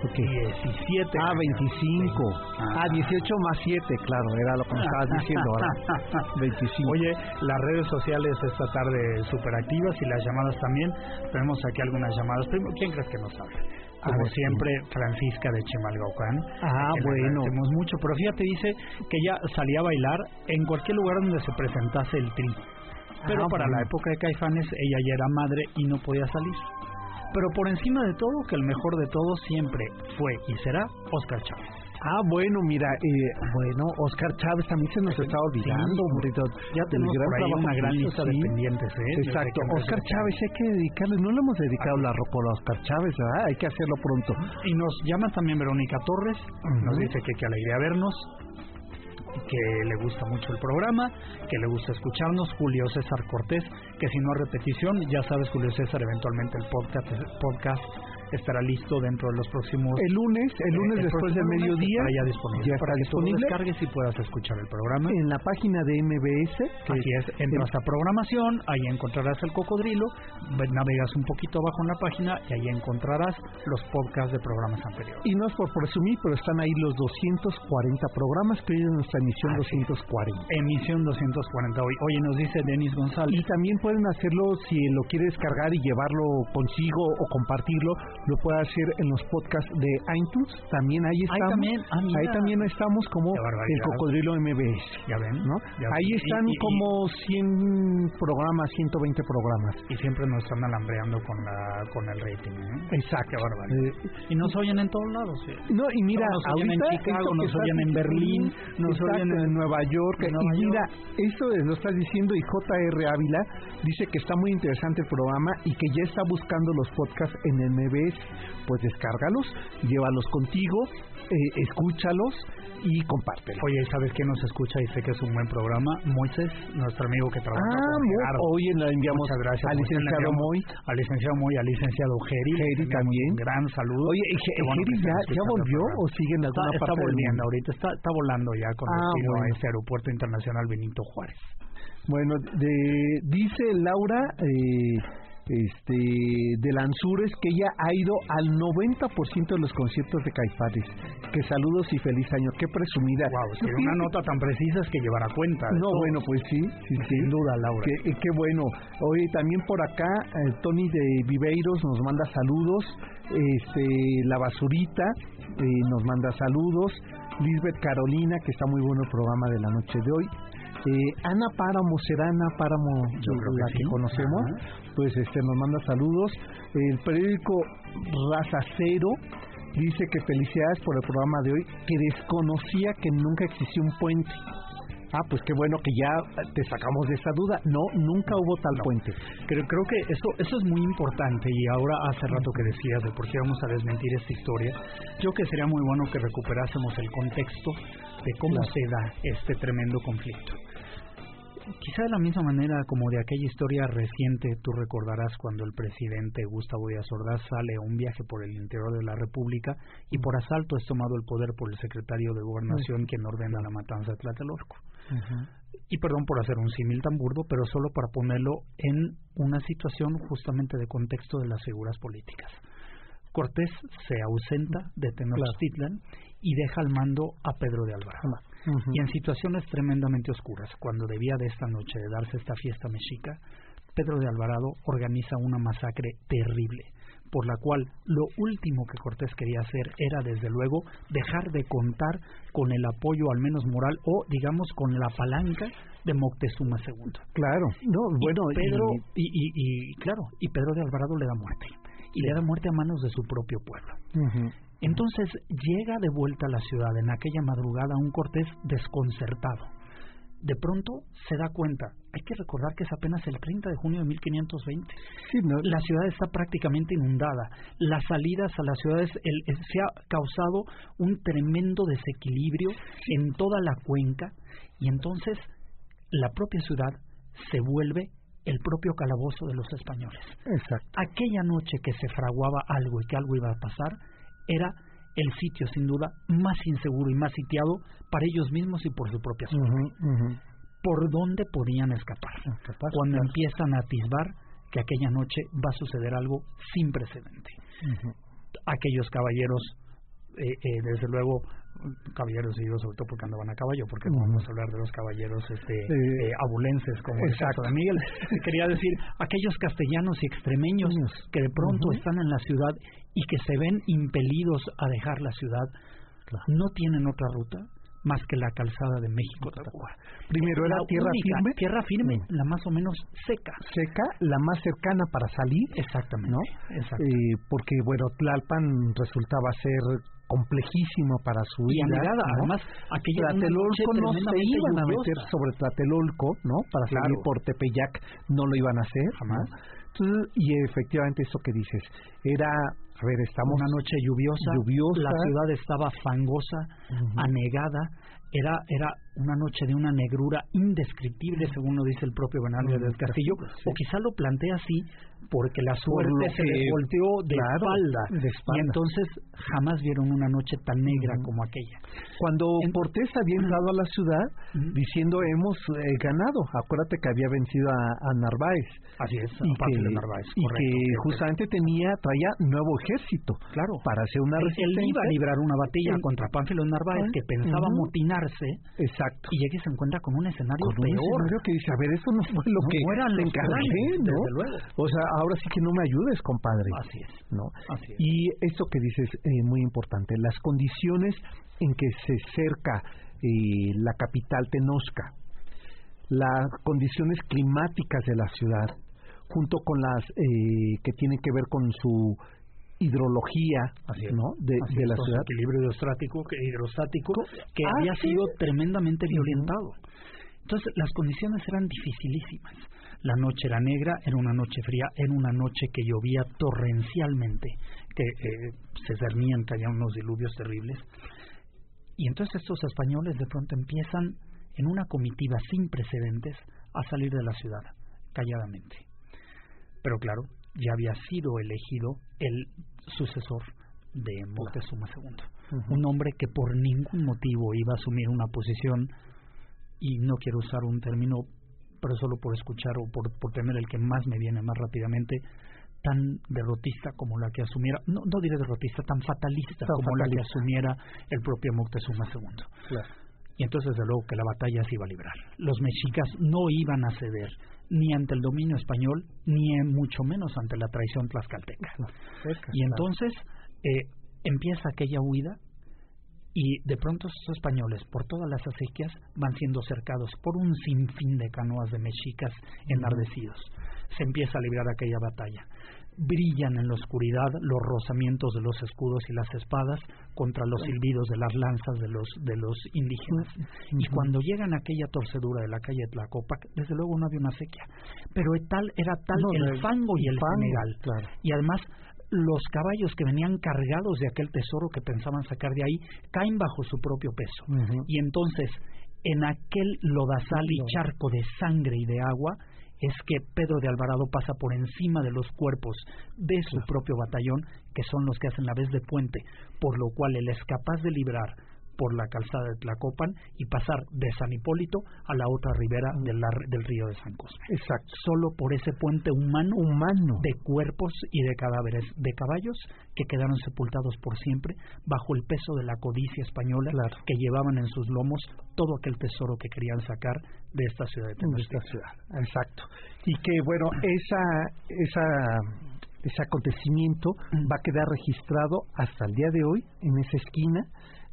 C: Ok.
D: 17.
C: Ah, 25.
D: Ah.
C: Ah, 18 más 7, claro, era lo que me estabas diciendo ahora. 25.
D: Oye, las redes sociales esta tarde súper activas y las llamadas también. Tenemos aquí algunas llamadas. Primero, ¿quién crees que nos habla? Como
C: ver,
D: siempre, Francisca de Chimalgaucán.
C: Ah, bueno.
D: agradecemos mucho. Pero fíjate, dice que ella salía a bailar en cualquier lugar donde se presentase el tri. Pero
C: Ah,
D: para
C: bueno.
D: la época de Caifanes, ella ya era madre y no podía salir. Pero por encima de todo, que el mejor de todos siempre fue y será Oscar Chávez.
C: Ah, bueno, mira, eh, bueno, Oscar Chávez también se nos está olvidando,
D: Sí. Ya tenemos
C: gran
D: por ahí una gran lista de
C: sí.
D: pendientes, ¿eh?
C: Exacto, Oscar Chávez, hay que dedicarle, no le hemos dedicado la ropa a Oscar Chávez, ¿verdad? Hay que hacerlo pronto.
D: Y nos llama también Verónica Torres, nos dice que qué alegría vernos, que le gusta mucho el programa, que le gusta escucharnos, Julio César Cortés, que si no repetición, ya sabes Julio César, eventualmente el podcast, podcast estará listo dentro de los próximos...
C: El lunes, el lunes
D: el
C: después del mediodía,
D: ya disponible,
C: ya
D: para que tú
C: disponible
D: descargues y puedas escuchar el programa.
C: en la página de MBS. que
D: Así es, entras a programación, ahí encontrarás el cocodrilo, ve- navegas un poquito abajo en la página y ahí encontrarás los podcasts de programas anteriores.
C: Y no es por presumir, pero están ahí los 240 programas que hoy es nuestra emisión
D: Así es.
C: 240.
D: Emisión 240 hoy. Oye, nos dice Denis González.
C: Y también pueden hacerlo si lo quiere descargar y llevarlo consigo o compartirlo, lo puede hacer en los podcasts de iTunes. También ahí estamos.
D: también, ah,
C: ahí también estamos como el cocodrilo MBS.
D: Ya ven,
C: ¿no?
D: Ya
C: Ahí
D: ven.
C: están
D: Y- y-
C: como 100 programas, 120 programas.
D: Y, siempre nos están alambreando con la con el rating. ¿eh?
C: Exacto.
D: Qué barbaridad.
C: Eh,
D: Y nos oyen en todos lados. ¿eh?
C: No, y mira,
D: nos oyen en
C: ahorita
D: Chicago, nos oyen en Berlín, nos
C: exacto,
D: oyen en-
C: Nueva York.
D: en Nueva
C: y mira,
D: York.
C: eso es- lo estás diciendo y JR Ávila dice que está muy interesante el programa y que ya está buscando los podcasts en MBS. Pues descárgalos, llévalos contigo, eh, escúchalos y compártelos.
D: Oye, ¿sabes quién nos escucha y sé que es un buen programa? Moisés, nuestro amigo que trabaja
C: Ah,
D: con Gerardo.
C: hoy le enviamos
D: Muchas gracias.
C: al licenciado Moy.
D: Al licenciado Moy, al licenciado Geri.
C: Geri también.
D: Un gran saludo.
C: Oye, ¿y
D: Qué
C: Ge-
D: bueno
C: Geri ya, volvió o sigue en
D: Está,
C: alguna
D: está
C: parte del
D: volviendo ahorita, está, está volando ya con
C: Ah,
D: destino
C: bueno.
D: a este aeropuerto internacional Benito Juárez.
C: Bueno, de, dice Laura eh, este, de Lanzures que ella ha ido al 90% de los conciertos de Caifanes. Que saludos y feliz año. Qué presumida.
D: Wow,
C: Yo
D: una
C: pienso-
D: nota tan precisa es que llevará cuenta.
C: No, bueno, pues sí, sí, sí.
D: Sin duda, Laura.
C: Qué, qué bueno. Oye, también por acá, eh, Tony de Viveiros nos manda saludos. Este, La Basurita eh, nos manda saludos. Lisbeth Carolina, que está muy bueno el programa de la noche de hoy. Eh, Ana Páramo, será Ana Páramo
D: Yo creo
C: la
D: que
C: que
D: sí.
C: conocemos. Pues este nos manda saludos. El periódico Raza Cero dice que felicidades por el programa de hoy, que desconocía que nunca existió un puente. Ah, pues qué bueno que ya te sacamos de esa duda. No, nunca hubo tal puente.
D: Creo, creo que eso, eso es muy importante y ahora hace rato que decías de por qué vamos a desmentir esta historia, yo que sería muy bueno que recuperásemos el contexto de cómo
C: Claro.
D: se da este tremendo conflicto. Quizá de la misma manera como de aquella historia reciente, tú recordarás cuando el presidente Gustavo Díaz Ordaz sale a un viaje por el interior de la República y por asalto es tomado el poder por el secretario de Gobernación quien ordena la matanza de Tlatelolco. Y perdón por hacer un símil tan burdo, pero solo para ponerlo en una situación justamente de contexto de las figuras políticas. Cortés se ausenta de Tenochtitlan y deja al mando a Pedro de Alvarado. Y en situaciones tremendamente oscuras, cuando debía de esta noche de darse esta fiesta mexica, Pedro de Alvarado organiza una masacre terrible, por la cual lo último que Cortés quería hacer era, desde luego, dejar de contar con el apoyo, al menos moral, o digamos con la palanca de Moctezuma II.
C: Claro, no, bueno,
D: y Pedro,
C: y-
D: y, claro, y Pedro de Alvarado le da muerte, y le da muerte a manos de su propio pueblo. Entonces llega de vuelta a la ciudad en aquella madrugada un Cortés desconcertado. De pronto se da cuenta, hay que recordar que es apenas el 30 de junio de 1520.
C: Sí, no,
D: La ciudad está prácticamente inundada. Las salidas a las ciudades el- el- se ha causado un tremendo desequilibrio en toda la cuenca y entonces la propia ciudad se vuelve el propio calabozo de los españoles
C: exacto.
D: aquella noche que se fraguaba algo y que algo iba a pasar, era el sitio sin duda más inseguro y más sitiado para ellos mismos y por su propia suerte. ¿Por dónde podían escapar? Cuando empiezan a atisbar que aquella noche va a suceder algo sin precedente. Aquellos caballeros, eh, eh, desde luego, caballeros y sobre todo porque andaban a caballo, porque no vamos a hablar de los caballeros este, eh, abulenses como el caso de Miguel. Quería decir, aquellos castellanos y extremeños que de pronto están en la ciudad y que se ven impelidos a dejar la ciudad, no tienen otra ruta más que la calzada de México
C: Primero era tierra firme.
D: Tierra firme, la más o menos seca.
C: Seca, la más cercana para salir.
D: Exactamente.
C: ¿no? Eh, porque, bueno, Tlalpan resultaba ser complejísimo para su
D: vida. Y además,
C: Tlatelolco no se iban a meter sobre Tlatelolco, ¿no? Para salir por Tepeyac no lo iban a hacer.
D: Jamás.
C: y efectivamente eso que dices, era a ver, estamos
D: una noche lluviosa,
C: lluviosa.
D: la ciudad estaba fangosa, anegada, era era una noche de una negrura indescriptible, según lo dice el propio Bernardo del Castillo, o quizá lo plantea así porque la suerte se le volteó de, espalda, y entonces jamás vieron una noche tan negra como aquella.
C: Cuando en, Cortés había entrado a la ciudad diciendo hemos eh, ganado, acuérdate que había vencido a, Narváez.
D: Así es,
C: y que,
D: Narváez,
C: y que justamente tenía traía nuevo ejército,
D: claro,
C: para hacer una resistencia.
D: Él iba a librar una batalla contra Pánfilo Narváez que pensaba motinarse.
C: Exacto.
D: Y y se encuentra con un escenario
C: con
D: peor.
C: Un escenario que dice, a ver, eso no fue lo que
D: eran
C: encargué, ¿no?
D: Luego.
C: O sea, ahora sí que no me ayudes, compadre.
D: Así es.
C: ¿no?
D: Así es.
C: Y esto que dices es eh, muy importante, las condiciones en que se cerca eh, la capital Tenosca, las condiciones climáticas de la ciudad, junto con las eh, que tienen que ver con su hidrología ¿no? de, de la ciudad.
D: equilibrio hidrostático, que, hidrostático, que había sido tremendamente violentado. Entonces, las condiciones eran dificilísimas. La noche era negra, era una noche fría, era una noche que llovía torrencialmente, que eh, se cernían, caían unos diluvios terribles. Y entonces estos españoles de pronto empiezan, en una comitiva sin precedentes, a salir de la ciudad, calladamente. Pero claro, ya había sido elegido el sucesor de Moctezuma II, un hombre que por ningún motivo iba a asumir una posición, y no quiero usar un término, pero solo por escuchar o por, por tener el que más me viene más rápidamente, tan derrotista como la que asumiera, no, no diré derrotista, tan fatalista como la que asumiera el propio Moctezuma II. Y entonces, desde luego, que la batalla se iba a librar. Los mexicas no iban a ceder ni ante el dominio español, ni mucho menos ante la traición tlaxcalteca. y entonces eh, empieza aquella huida y de pronto esos españoles, por todas las acequias, van siendo cercados por un sinfín de canoas de mexicas enardecidos. Se empieza a librar aquella batalla. Brillan en la oscuridad los rozamientos de los escudos y las espadas contra los silbidos de las lanzas de los de los indígenas. Y cuando llegan a aquella torcedura de la calle Tlacopac, desde luego no había una sequía, pero tal era tal el fango y el fango, Y además los caballos que venían cargados de aquel tesoro que pensaban sacar de ahí caen bajo su propio peso. Y entonces, en aquel lodazal y charco de sangre y de agua, es que Pedro de Alvarado pasa por encima de los cuerpos de su propio batallón, que son los que hacen la vez de puente, por lo cual él es capaz de librar por la calzada de Tlacopan y pasar de San Hipólito a la otra ribera del, del río de San Cosme.
C: Exacto.
D: Solo por ese puente humano,
C: humano
D: de cuerpos y de cadáveres de caballos que quedaron sepultados por siempre bajo el peso de la codicia española que llevaban en sus lomos todo aquel tesoro que querían sacar de esta ciudad de
C: esta ciudad. Exacto. Y que bueno, esa esa ese acontecimiento va a quedar registrado hasta el día de hoy en esa esquina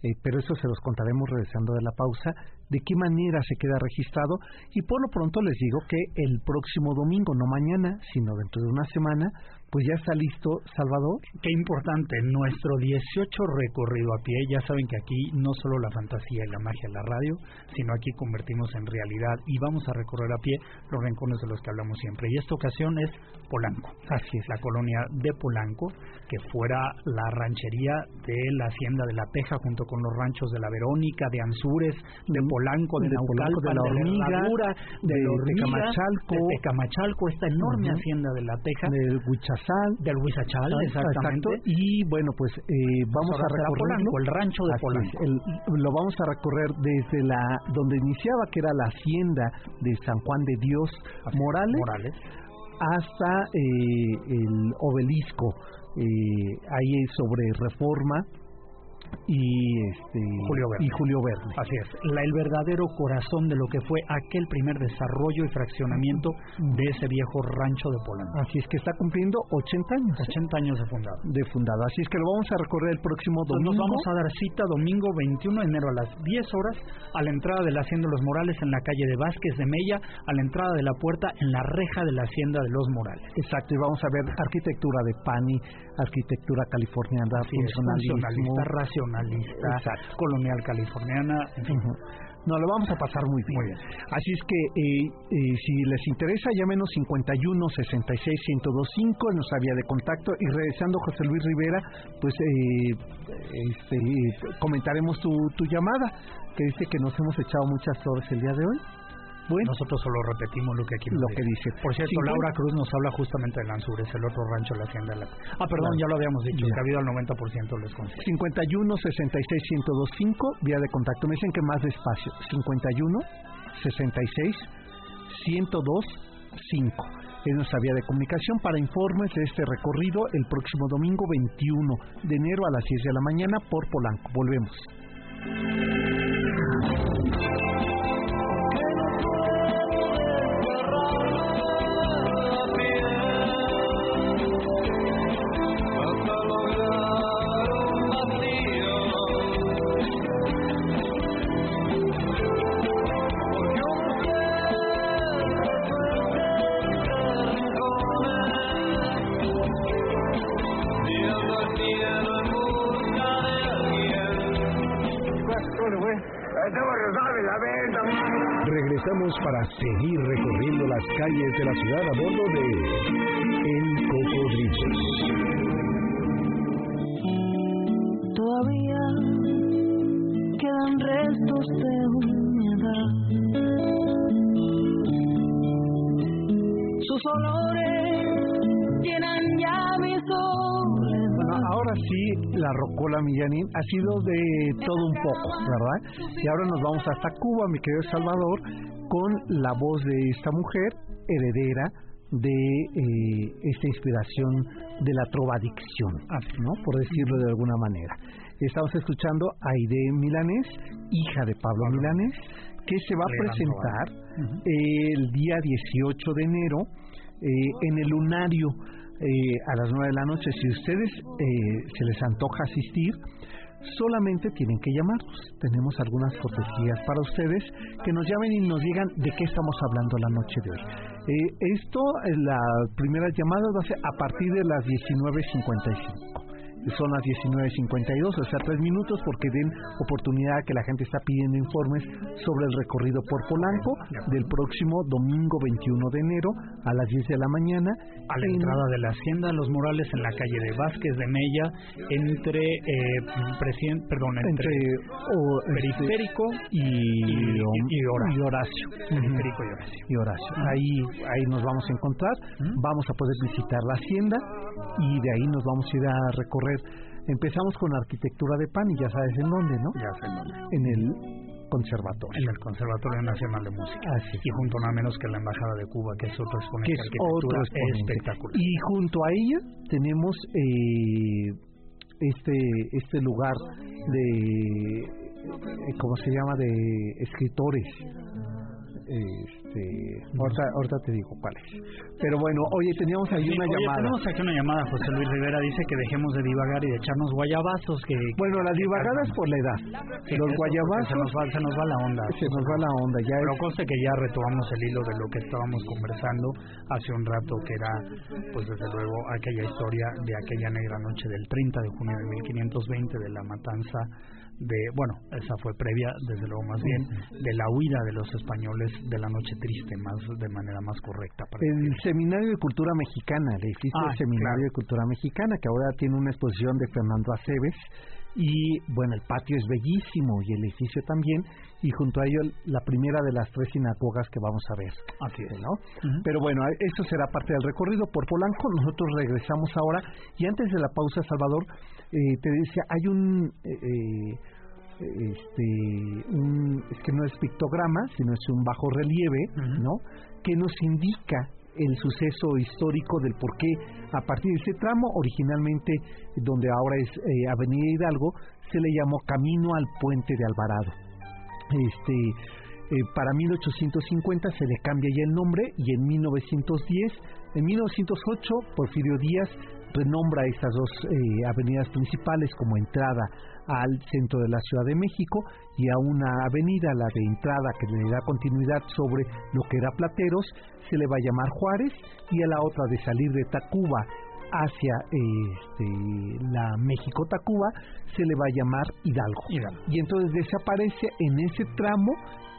C: eh, pero eso se los contaremos regresando de la pausa, de qué manera se queda registrado. Y por lo pronto les digo que el próximo domingo, no mañana, sino dentro de una semana, pues ya está listo Salvador.
D: Qué importante, nuestro 18 recorrido a pie, ya saben que aquí no solo la fantasía y la magia de la radio, sino aquí convertimos en realidad y vamos a recorrer a pie los rincones de los que hablamos siempre. Y esta ocasión es Polanco.
C: Así es.
D: La colonia de Polanco, que fuera la ranchería de la hacienda de La Teja junto con los ranchos de La Verónica, de Anzures, de Polanco, de, de
C: de La Hormiga,
D: de, de, Camachalco,
C: de,
D: Camachalco, esta enorme hacienda de La Teja.
C: De Casal.
D: Del Huizachal,
C: Ah,
D: exactamente.
C: exacto, Y bueno, pues eh, vamos a
D: será
C: recorrerlo.
D: Polanco, el rancho de Polanco.
C: el- lo vamos a recorrer desde la donde iniciaba, que era la hacienda de San Juan de Dios
D: Así es,
C: Morales,
D: Morales.
C: hasta eh, el obelisco, eh, ahí sobre Reforma y este
D: Julio Verne.
C: y Julio Verne.
D: Así es, la, el verdadero corazón de lo que fue aquel primer desarrollo y fraccionamiento de ese viejo rancho de Polanco.
C: Así es que está cumpliendo 80 años ¿eh?
D: 80 años de fundado.
C: de fundado. Así es que lo vamos a recorrer el próximo
D: Entonces
C: domingo.
D: nos vamos a dar cita domingo 21 de enero a las 10 horas a la entrada de la Hacienda de los Morales en la calle de Vázquez de Mella, a la entrada de la puerta en la reja de la Hacienda de los Morales.
C: Exacto, y vamos a ver arquitectura de Pani, arquitectura californiana,
D: es,
C: funcionalismo.
D: funcionalista, racionalista,
C: Exacto.
D: colonial californiana, en fin.
C: No, lo vamos a pasar muy bien.
D: Muy bien.
C: Así es que eh, eh, si les interesa, llámenos 51 66 1025 en nuestra vía de contacto y regresando José Luis Rivera, pues eh, este, comentaremos tu, tu llamada, que dice que nos hemos echado muchas horas el día de hoy. Bueno,
D: Nosotros solo repetimos lo que aquí nos
C: lo que dice.
D: Por cierto,
C: 50.
D: Laura Cruz nos habla justamente de Lanzures, el otro rancho de la hacienda. de la- Ah, perdón, ya lo habíamos dicho,
C: Ya.
D: que ha habido al 90% les consigue.
C: 51 66 1025 vía de contacto. Me dicen que más despacio. 51 66 1025 es nuestra vía de comunicación para informes de este recorrido el próximo domingo 21 de enero a las 10 de la mañana por Polanco. Volvemos.
A: Regresamos para seguir recorriendo las calles de la ciudad a bordo de El Cocodrilo.
F: Todavía quedan restos de humedad. Sus olores llenan ya.
C: Sí, la Rocola Millanín ha sido de todo un poco, ¿verdad? Y ahora nos vamos hasta Cuba, mi querido Salvador, con la voz de esta mujer, heredera de eh, esta inspiración de la trovadicción, ¿no? Por decirlo de alguna manera. Estamos escuchando a Aide Milanés, hija de Pablo Milanés, que se va a presentar el día 18 de enero eh, en el Lunario eh, a las 9 de la noche. Si ustedes eh, se les antoja asistir, solamente tienen que llamarnos. Tenemos algunas cortesías para ustedes que nos llamen y nos digan de qué estamos hablando la noche de hoy. Eh, esto, eh, la primera llamada va a ser a partir de las 19.55 son las 19.52, o sea, tres minutos porque den oportunidad a que la gente está pidiendo informes sobre el recorrido por Polanco del próximo domingo 21 de enero a las 10 de la mañana.
D: A la
C: en-
D: entrada de la Hacienda los Morales en la calle de Vázquez de Mella, entre, eh, presiden- perdón, entre,
C: entre o, este,
D: Periférico
C: y,
D: y- y Horacio.
C: y Horacio.
D: Periférico y Horacio.
C: y Horacio. Ahí, ahí nos vamos a encontrar, vamos a poder visitar la hacienda y de ahí nos vamos a ir a recorrer. Empezamos con arquitectura de pan y ya sabes en dónde, ¿no?
D: Ya sé en dónde.
C: En el conservatorio.
D: En el Conservatorio Nacional de Música.
C: Así es.
D: Y junto nada menos que la Embajada de Cuba, que es otro exponente
C: que es
D: arquitectura espectacular.
C: Y junto a ella tenemos eh, este este lugar de eh, ¿cómo se llama? de escritores. Este, ahorita, ahorita te digo cuál es. Pero bueno, oye, teníamos ahí
D: Sí,
C: una
D: oye,
C: llamada.
D: tenemos aquí una llamada, José Luis Rivera dice que dejemos de divagar y de echarnos guayabazos, que...
C: Bueno, las divagadas por la edad.
D: Sí,
C: Los guayabazos
D: Se nos, va, se nos va la onda.
C: se nos va la onda. Ya
D: Pero
C: es-
D: conste que ya retomamos el hilo de lo que estábamos conversando hace un rato, que era, pues desde luego, aquella historia de aquella negra noche del 30 de junio de 1520 de la matanza de, bueno, esa fue previa, desde luego más bien, de la huida de los españoles de la noche triste, más de manera más correcta. Para
C: el Seminario de Cultura Mexicana,
D: Ah,
C: el Seminario
D: claro.
C: de Cultura Mexicana, que ahora tiene una exposición de Fernando Aceves y bueno, el patio es bellísimo y el edificio también y junto a ello la primera de las tres sinagogas que vamos a ver.
D: Así es.
C: ¿no? Pero bueno, eso será parte del recorrido por Polanco. Nosotros regresamos ahora y antes de la pausa, Salvador, eh, te decía, hay un... Eh, este un, es que no es pictograma sino es un bajo relieve no que nos indica el suceso histórico del por qué a partir de ese tramo, originalmente donde ahora es eh, Avenida Hidalgo, se le llamó Camino al Puente de Alvarado. Este, eh, para 1850 se le cambia ya el nombre y en 1910, en 1908 Porfirio Díaz renombra estas dos eh, avenidas principales como entrada al centro de la Ciudad de México y a una avenida, la de entrada que le da continuidad sobre lo que era Plateros, se le va a llamar Juárez y a la otra de salir de Tacuba hacia este, la México-Tacuba se le va a llamar Hidalgo. Y entonces desaparece en ese tramo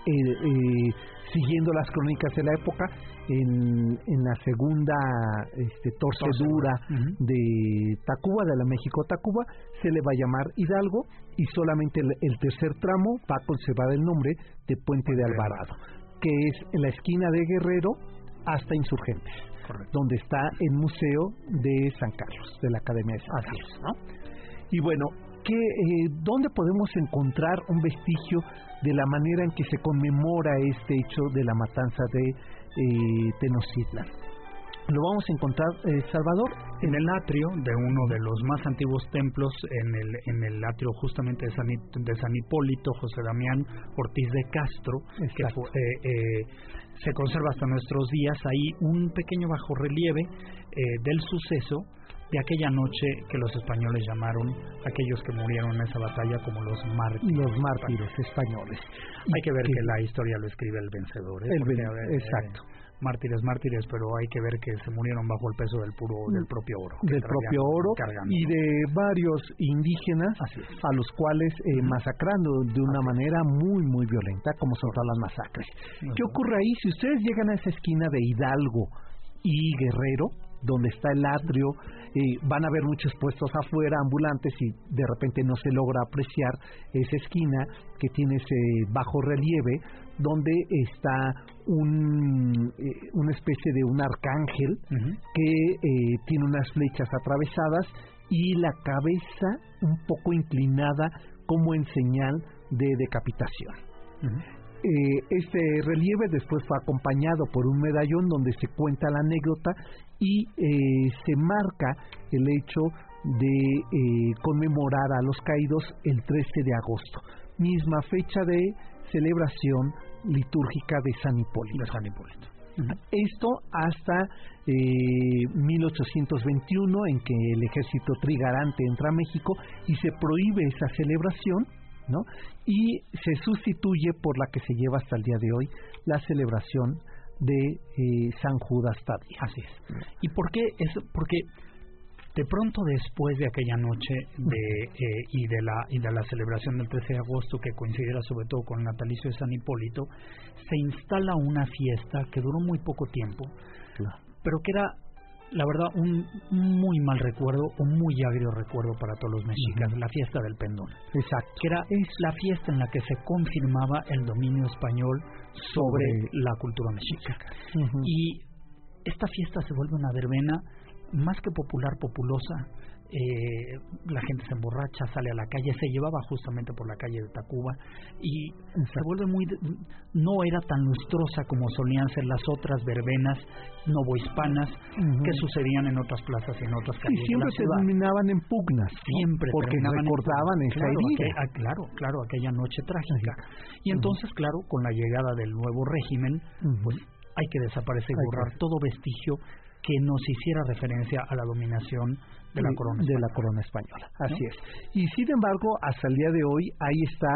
C: eh, eh, siguiendo las crónicas de la época, en, en la segunda este, torcedura de Tacuba, de la México-Tacuba, se le va a llamar Hidalgo y solamente el, tercer tramo va a conservar el nombre de Puente de Alvarado, que es en la esquina de Guerrero hasta Insurgentes, donde está el Museo de San Carlos, de la Academia de San Carlos. ¿no? Y bueno, ¿qué, eh, ¿dónde podemos encontrar un vestigio de la manera en que se conmemora este hecho de la matanza de eh, Tenochtitlan. Lo vamos a encontrar, eh, Salvador,
D: en el atrio de uno de los más antiguos templos, en el, en el atrio justamente de San, de San Hipólito, José Damián Ortiz de Castro, que eh, eh, se conserva hasta nuestros días. Ahí un pequeño bajorrelieve del suceso de aquella noche que los españoles llamaron aquellos que murieron en esa batalla como los mártires.
C: Los mártires españoles.
D: Hay que ver que, la historia lo escribe el vencedor. ¿eh?
C: El exacto.
D: Eh, mártires, mártires, pero hay que ver que se murieron bajo el peso del puro del propio oro.
C: Del propio oro y de varios indígenas a los cuales eh, masacrando de una manera muy, muy violenta, como son todas las masacres. ¿Qué ocurre ahí? Si ustedes llegan a esa esquina de Hidalgo y Guerrero, donde está el atrio, van a haber muchos puestos afuera, ambulantes, y de repente no se logra apreciar esa esquina que tiene ese bajo relieve, donde está un, eh, una especie de un arcángel que eh, tiene unas flechas atravesadas y la cabeza un poco inclinada como en señal de decapitación. Eh, este relieve después fue acompañado por un medallón donde se cuenta la anécdota y eh, se marca el hecho de eh, conmemorar a los caídos el 13 de agosto, misma fecha de celebración litúrgica de San Hipólito.
D: De San Hipólito.
C: Esto hasta 1821 en que el ejército trigarante entra a México y se prohíbe esa celebración ¿no? Y se sustituye por la que se lleva hasta el día de hoy, la celebración de eh, San Judas Tadeo.
D: Así es. ¿Y por qué es porque de pronto después de aquella noche de, eh, y de la y de la celebración del 13 de agosto que coincidiera sobre todo con el natalicio de San Hipólito se instala una fiesta que duró muy poco tiempo pero que era la verdad, un muy mal recuerdo, un muy agrio recuerdo para todos los mexicas, la fiesta del pendón.
C: Exacto.
D: Que era es la fiesta en la que se confirmaba el dominio español sobre, la cultura mexica. Y esta fiesta se vuelve una verbena más que popular, populosa, eh, la gente se emborracha, sale a la calle, se llevaba justamente por la calle de Tacuba y se vuelve muy, no era tan lustrosa como solían ser las otras verbenas novohispanas que sucedían en otras plazas y en otras calles.
C: Y siempre se terminaban en pugnas,
D: siempre
C: porque recordaban esa
D: claro, ah, claro, claro, aquella noche trágica. Y entonces, claro, con la llegada del nuevo régimen, pues hay que desaparecer y borrar todo vestigio que nos hiciera referencia a la dominación de la corona
C: española. De la corona española. Así es. Y sin embargo, hasta el día de hoy, ahí está,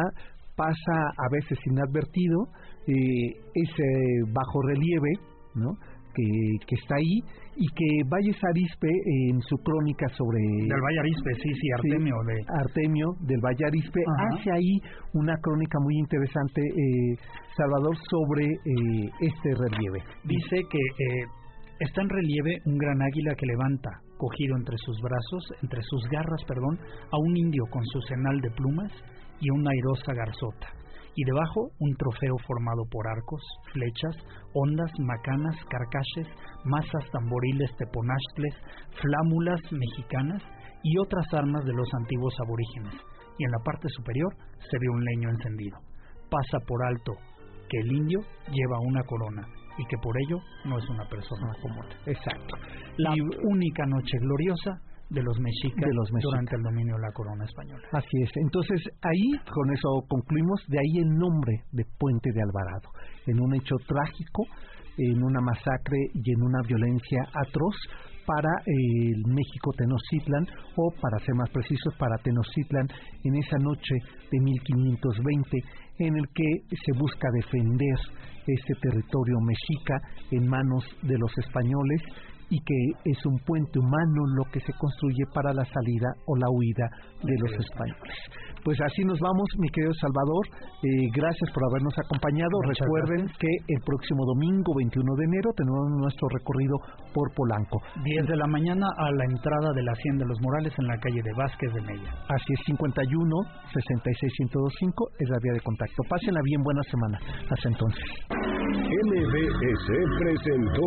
C: pasa a veces inadvertido eh, ese bajo relieve, ¿no? Que, que, está ahí y que Valles Arispe en su crónica sobre
D: del Valle Arispe sí sí Artemio de
C: Artemio del Valle Arispe hace ahí una crónica muy interesante eh, Salvador sobre eh, este relieve
D: dice que eh, está en relieve un gran águila que levanta cogido entre sus brazos, entre sus garras, perdón, a un indio con su cenal de plumas y una airosa garzota, y debajo un trofeo formado por arcos, flechas, ondas, macanas, carcaches, masas, tamboriles, teponastles, flámulas mexicanas y otras armas de los antiguos aborígenes, y en la parte superior se ve un leño encendido. Pasa por alto que el indio lleva una corona y que por ello no es una persona común.
C: Exacto.
D: La única noche gloriosa de los mexicas,
C: De los mexicas.
D: durante el dominio de la corona española.
C: Así es. Entonces, ahí, con eso concluimos, de ahí el nombre de Puente de Alvarado. En un hecho trágico, en una masacre y en una violencia atroz para eh, el México Tenochtitlan, o para ser más precisos, para Tenochtitlan, en esa noche de 1520, en el que se busca defender este territorio mexica en manos de los españoles y que es un puente humano lo que se construye para la salida o la huida de los españoles. Pues así nos vamos, mi querido Salvador. Eh, gracias por habernos acompañado.
D: Muchas
C: Recuerden
D: gracias.
C: que el próximo domingo 21 de enero tenemos nuestro recorrido por Polanco.
D: 10 de la mañana a la entrada de la Hacienda de los Morales en la calle de Vázquez de Mella.
C: Así es, 51 66 1025 es la vía de contacto. Pásenla bien, buena semana. Hasta entonces.
A: MBS presentó